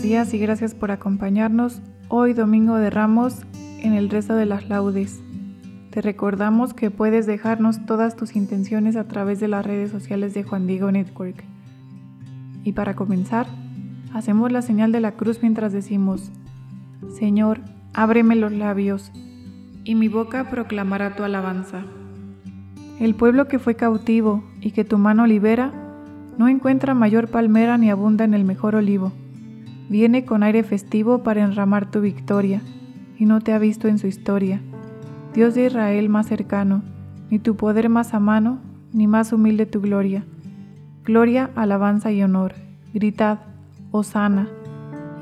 Buenos días y gracias por acompañarnos hoy domingo de Ramos en el rezo de las laudes. Te recordamos que puedes dejarnos todas tus intenciones a través de las redes sociales de Juan Diego Network. Y para comenzar, hacemos la señal de la cruz mientras decimos, Señor, ábreme los labios, y mi boca proclamará tu alabanza. El pueblo que fue cautivo y que tu mano libera, no encuentra mayor palmera ni abunda en el mejor olivo viene con aire festivo para enramar tu victoria, y no te ha visto en su historia. Dios de Israel más cercano, ni tu poder más a mano, ni más humilde tu gloria. Gloria, alabanza y honor. Gritad, Hosana,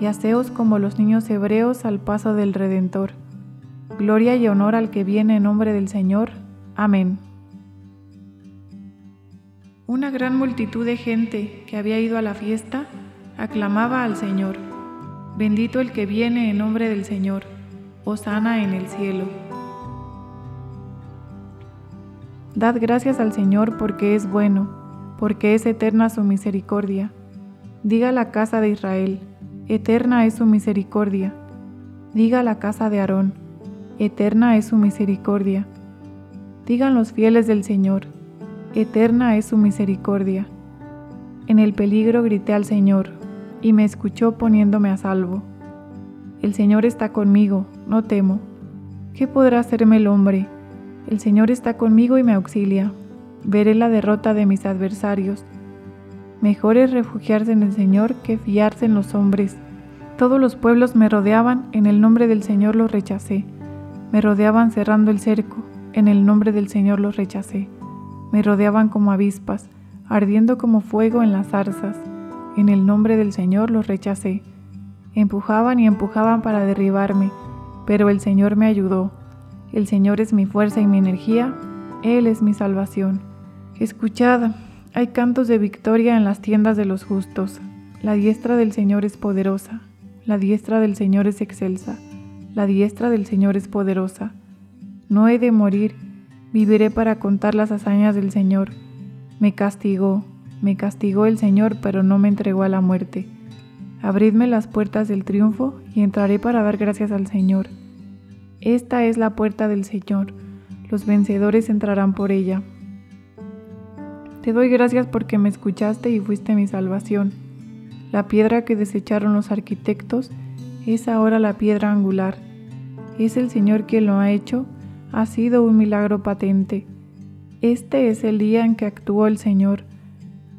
y haceos como los niños hebreos al paso del Redentor. Gloria y honor al que viene en nombre del Señor. Amén. Una gran multitud de gente que había ido a la fiesta aclamaba al Señor. Bendito el que viene en nombre del Señor, Hosana en el cielo. Dad gracias al Señor porque es bueno, porque es eterna su misericordia. Diga la casa de Israel, eterna es su misericordia. Diga la casa de Aarón, eterna es su misericordia. Digan los fieles del Señor, eterna es su misericordia. En el peligro grité al Señor, y me escuchó poniéndome a salvo. El Señor está conmigo, no temo. ¿Qué podrá hacerme el hombre? El Señor está conmigo y me auxilia. Veré la derrota de mis adversarios. Mejor es refugiarse en el Señor que fiarse en los hombres. Todos los pueblos me rodeaban, en el nombre del Señor los rechacé. Me rodeaban cerrando el cerco, en el nombre del Señor los rechacé. Me rodeaban como avispas, ardiendo como fuego en las zarzas en el nombre del Señor los rechacé. Empujaban y empujaban para derribarme, pero el Señor me ayudó. El Señor es mi fuerza y mi energía, Él es mi salvación. Escuchad, hay cantos de victoria en las tiendas de los justos. La diestra del Señor es poderosa, la diestra del Señor es excelsa, la diestra del Señor es poderosa. No he de morir, viviré para contar las hazañas del Señor. Me castigó, me castigó el Señor, pero no me entregó a la muerte. Abridme las puertas del triunfo y entraré para dar gracias al Señor. Esta es la puerta del Señor. Los vencedores entrarán por ella. Te doy gracias porque me escuchaste y fuiste mi salvación. La piedra que desecharon los arquitectos es ahora la piedra angular. Es el Señor quien lo ha hecho, ha sido un milagro patente. Este es el día en que actuó el Señor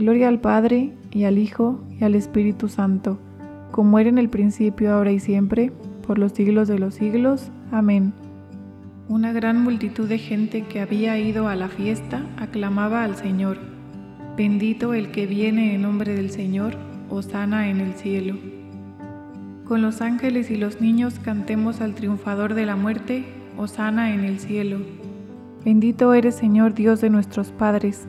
Gloria al Padre, y al Hijo, y al Espíritu Santo, como era en el principio, ahora y siempre, por los siglos de los siglos. Amén. Una gran multitud de gente que había ido a la fiesta aclamaba al Señor. Bendito el que viene en nombre del Señor, sana en el cielo. Con los ángeles y los niños cantemos al triunfador de la muerte, sana en el cielo. Bendito eres Señor Dios de nuestros padres,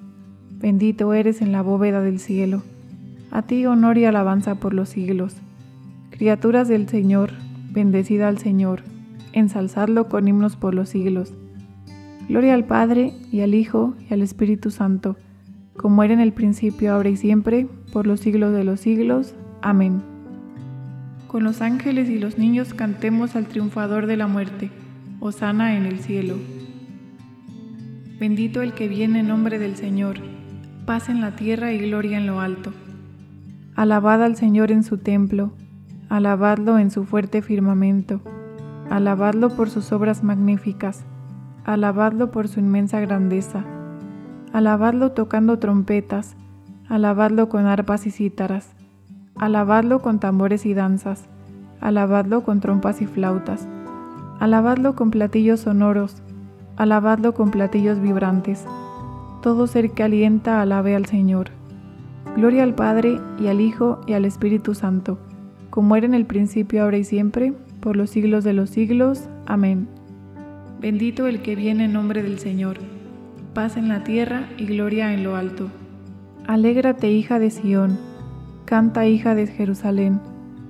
Bendito eres en la bóveda del cielo, a ti honor y alabanza por los siglos. Criaturas del Señor, bendecida al Señor, ensalzadlo con himnos por los siglos. Gloria al Padre, y al Hijo, y al Espíritu Santo, como era en el principio, ahora y siempre, por los siglos de los siglos. Amén. Con los ángeles y los niños cantemos al triunfador de la muerte, Osana en el cielo. Bendito el que viene en nombre del Señor, paz en la tierra y gloria en lo alto. Alabad al Señor en su templo, alabadlo en su fuerte firmamento, alabadlo por sus obras magníficas, alabadlo por su inmensa grandeza, alabadlo tocando trompetas, alabadlo con arpas y cítaras, alabadlo con tambores y danzas, alabadlo con trompas y flautas, alabadlo con platillos sonoros, alabadlo con platillos vibrantes. Todo ser que alienta alabe al Señor. Gloria al Padre y al Hijo y al Espíritu Santo, como era en el principio, ahora y siempre, por los siglos de los siglos. Amén. Bendito el que viene en nombre del Señor. Paz en la tierra y gloria en lo alto. Alégrate, hija de Sión. Canta, hija de Jerusalén.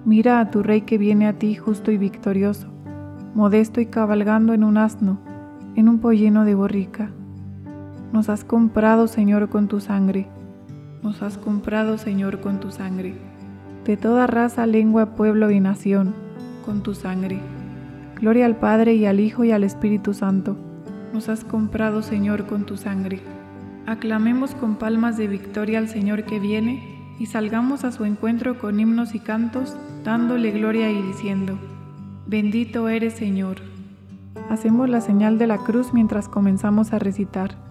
Mira a tu rey que viene a ti justo y victorioso, modesto y cabalgando en un asno en un pollino de borrica. Nos has comprado, Señor, con tu sangre. Nos has comprado, Señor, con tu sangre. De toda raza, lengua, pueblo y nación, con tu sangre. Gloria al Padre y al Hijo y al Espíritu Santo. Nos has comprado, Señor, con tu sangre. Aclamemos con palmas de victoria al Señor que viene y salgamos a su encuentro con himnos y cantos, dándole gloria y diciendo, Bendito eres, Señor. Hacemos la señal de la cruz mientras comenzamos a recitar.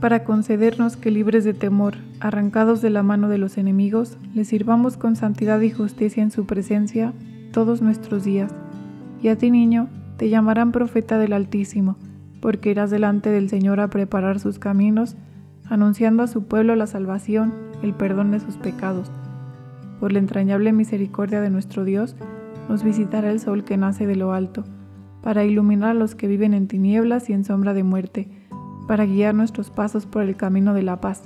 para concedernos que libres de temor, arrancados de la mano de los enemigos, le sirvamos con santidad y justicia en su presencia todos nuestros días. Y a ti, niño, te llamarán profeta del Altísimo, porque irás delante del Señor a preparar sus caminos, anunciando a su pueblo la salvación, el perdón de sus pecados. Por la entrañable misericordia de nuestro Dios, nos visitará el sol que nace de lo alto para iluminar a los que viven en tinieblas y en sombra de muerte, para guiar nuestros pasos por el camino de la paz.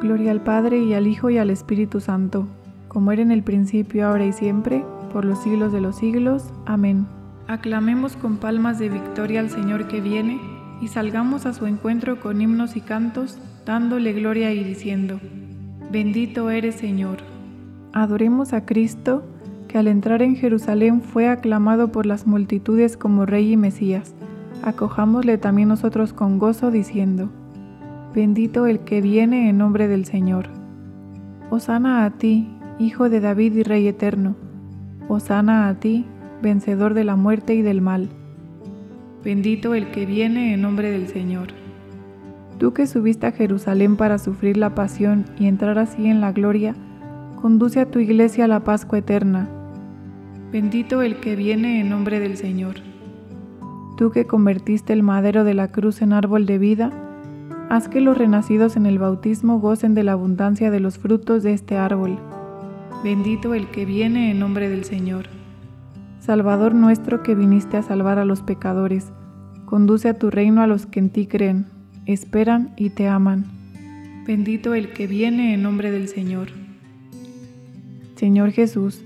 Gloria al Padre y al Hijo y al Espíritu Santo, como era en el principio, ahora y siempre, por los siglos de los siglos. Amén. Aclamemos con palmas de victoria al Señor que viene, y salgamos a su encuentro con himnos y cantos, dándole gloria y diciendo, Bendito eres Señor. Adoremos a Cristo, al entrar en Jerusalén fue aclamado por las multitudes como Rey y Mesías. Acojámosle también nosotros con gozo, diciendo, Bendito el que viene en nombre del Señor. Osana a ti, Hijo de David y Rey eterno. Osana a ti, vencedor de la muerte y del mal. Bendito el que viene en nombre del Señor. Tú que subiste a Jerusalén para sufrir la pasión y entrar así en la gloria, conduce a tu iglesia a la Pascua eterna Bendito el que viene en nombre del Señor. Tú que convertiste el madero de la cruz en árbol de vida, haz que los renacidos en el bautismo gocen de la abundancia de los frutos de este árbol. Bendito el que viene en nombre del Señor. Salvador nuestro que viniste a salvar a los pecadores, Conduce a tu reino a los que en ti creen, esperan y te aman. Bendito el que viene en nombre del Señor. Señor Jesús,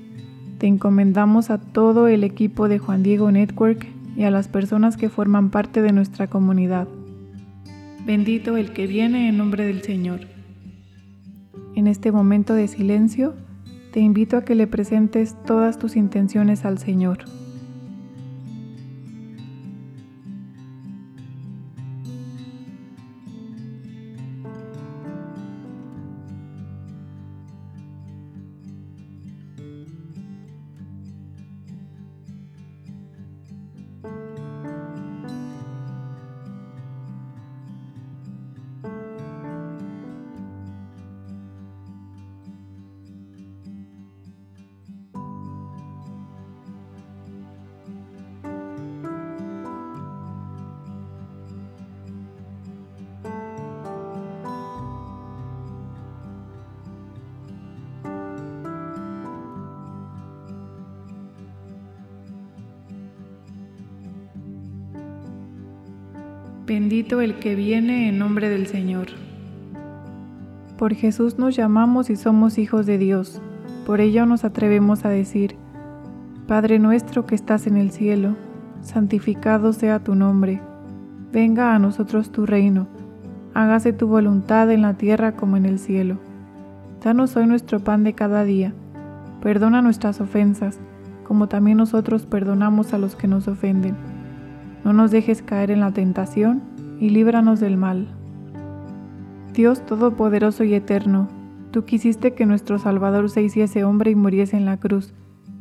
te encomendamos a todo el equipo de Juan Diego Network y a las personas que forman parte de nuestra comunidad. Bendito el que viene en nombre del Señor. En este momento de silencio, te invito a que le presentes todas tus intenciones al Señor. Bendito el que viene en nombre del Señor. Por Jesús nos llamamos y somos hijos de Dios. Por ello nos atrevemos a decir, Padre nuestro que estás en el cielo, santificado sea tu nombre. Venga a nosotros tu reino. Hágase tu voluntad en la tierra como en el cielo. Danos hoy nuestro pan de cada día. Perdona nuestras ofensas, como también nosotros perdonamos a los que nos ofenden no nos dejes caer en la tentación y líbranos del mal. Dios Todopoderoso y Eterno, tú quisiste que nuestro Salvador se hiciese hombre y muriese en la cruz,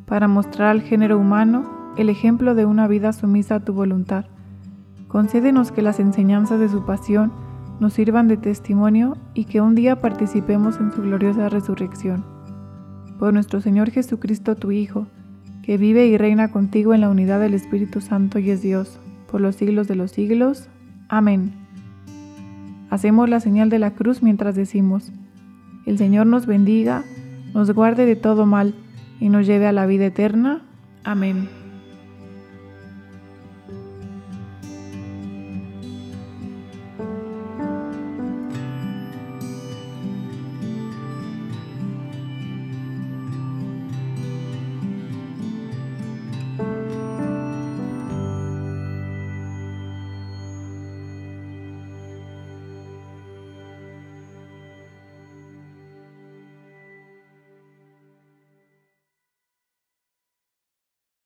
para mostrar al género humano el ejemplo de una vida sumisa a tu voluntad. Concédenos que las enseñanzas de su pasión nos sirvan de testimonio y que un día participemos en su gloriosa resurrección. Por nuestro Señor Jesucristo, tu Hijo, que vive y reina contigo en la unidad del Espíritu Santo y es Dios por los siglos de los siglos. Amén. Hacemos la señal de la cruz mientras decimos, el Señor nos bendiga, nos guarde de todo mal y nos lleve a la vida eterna. Amén.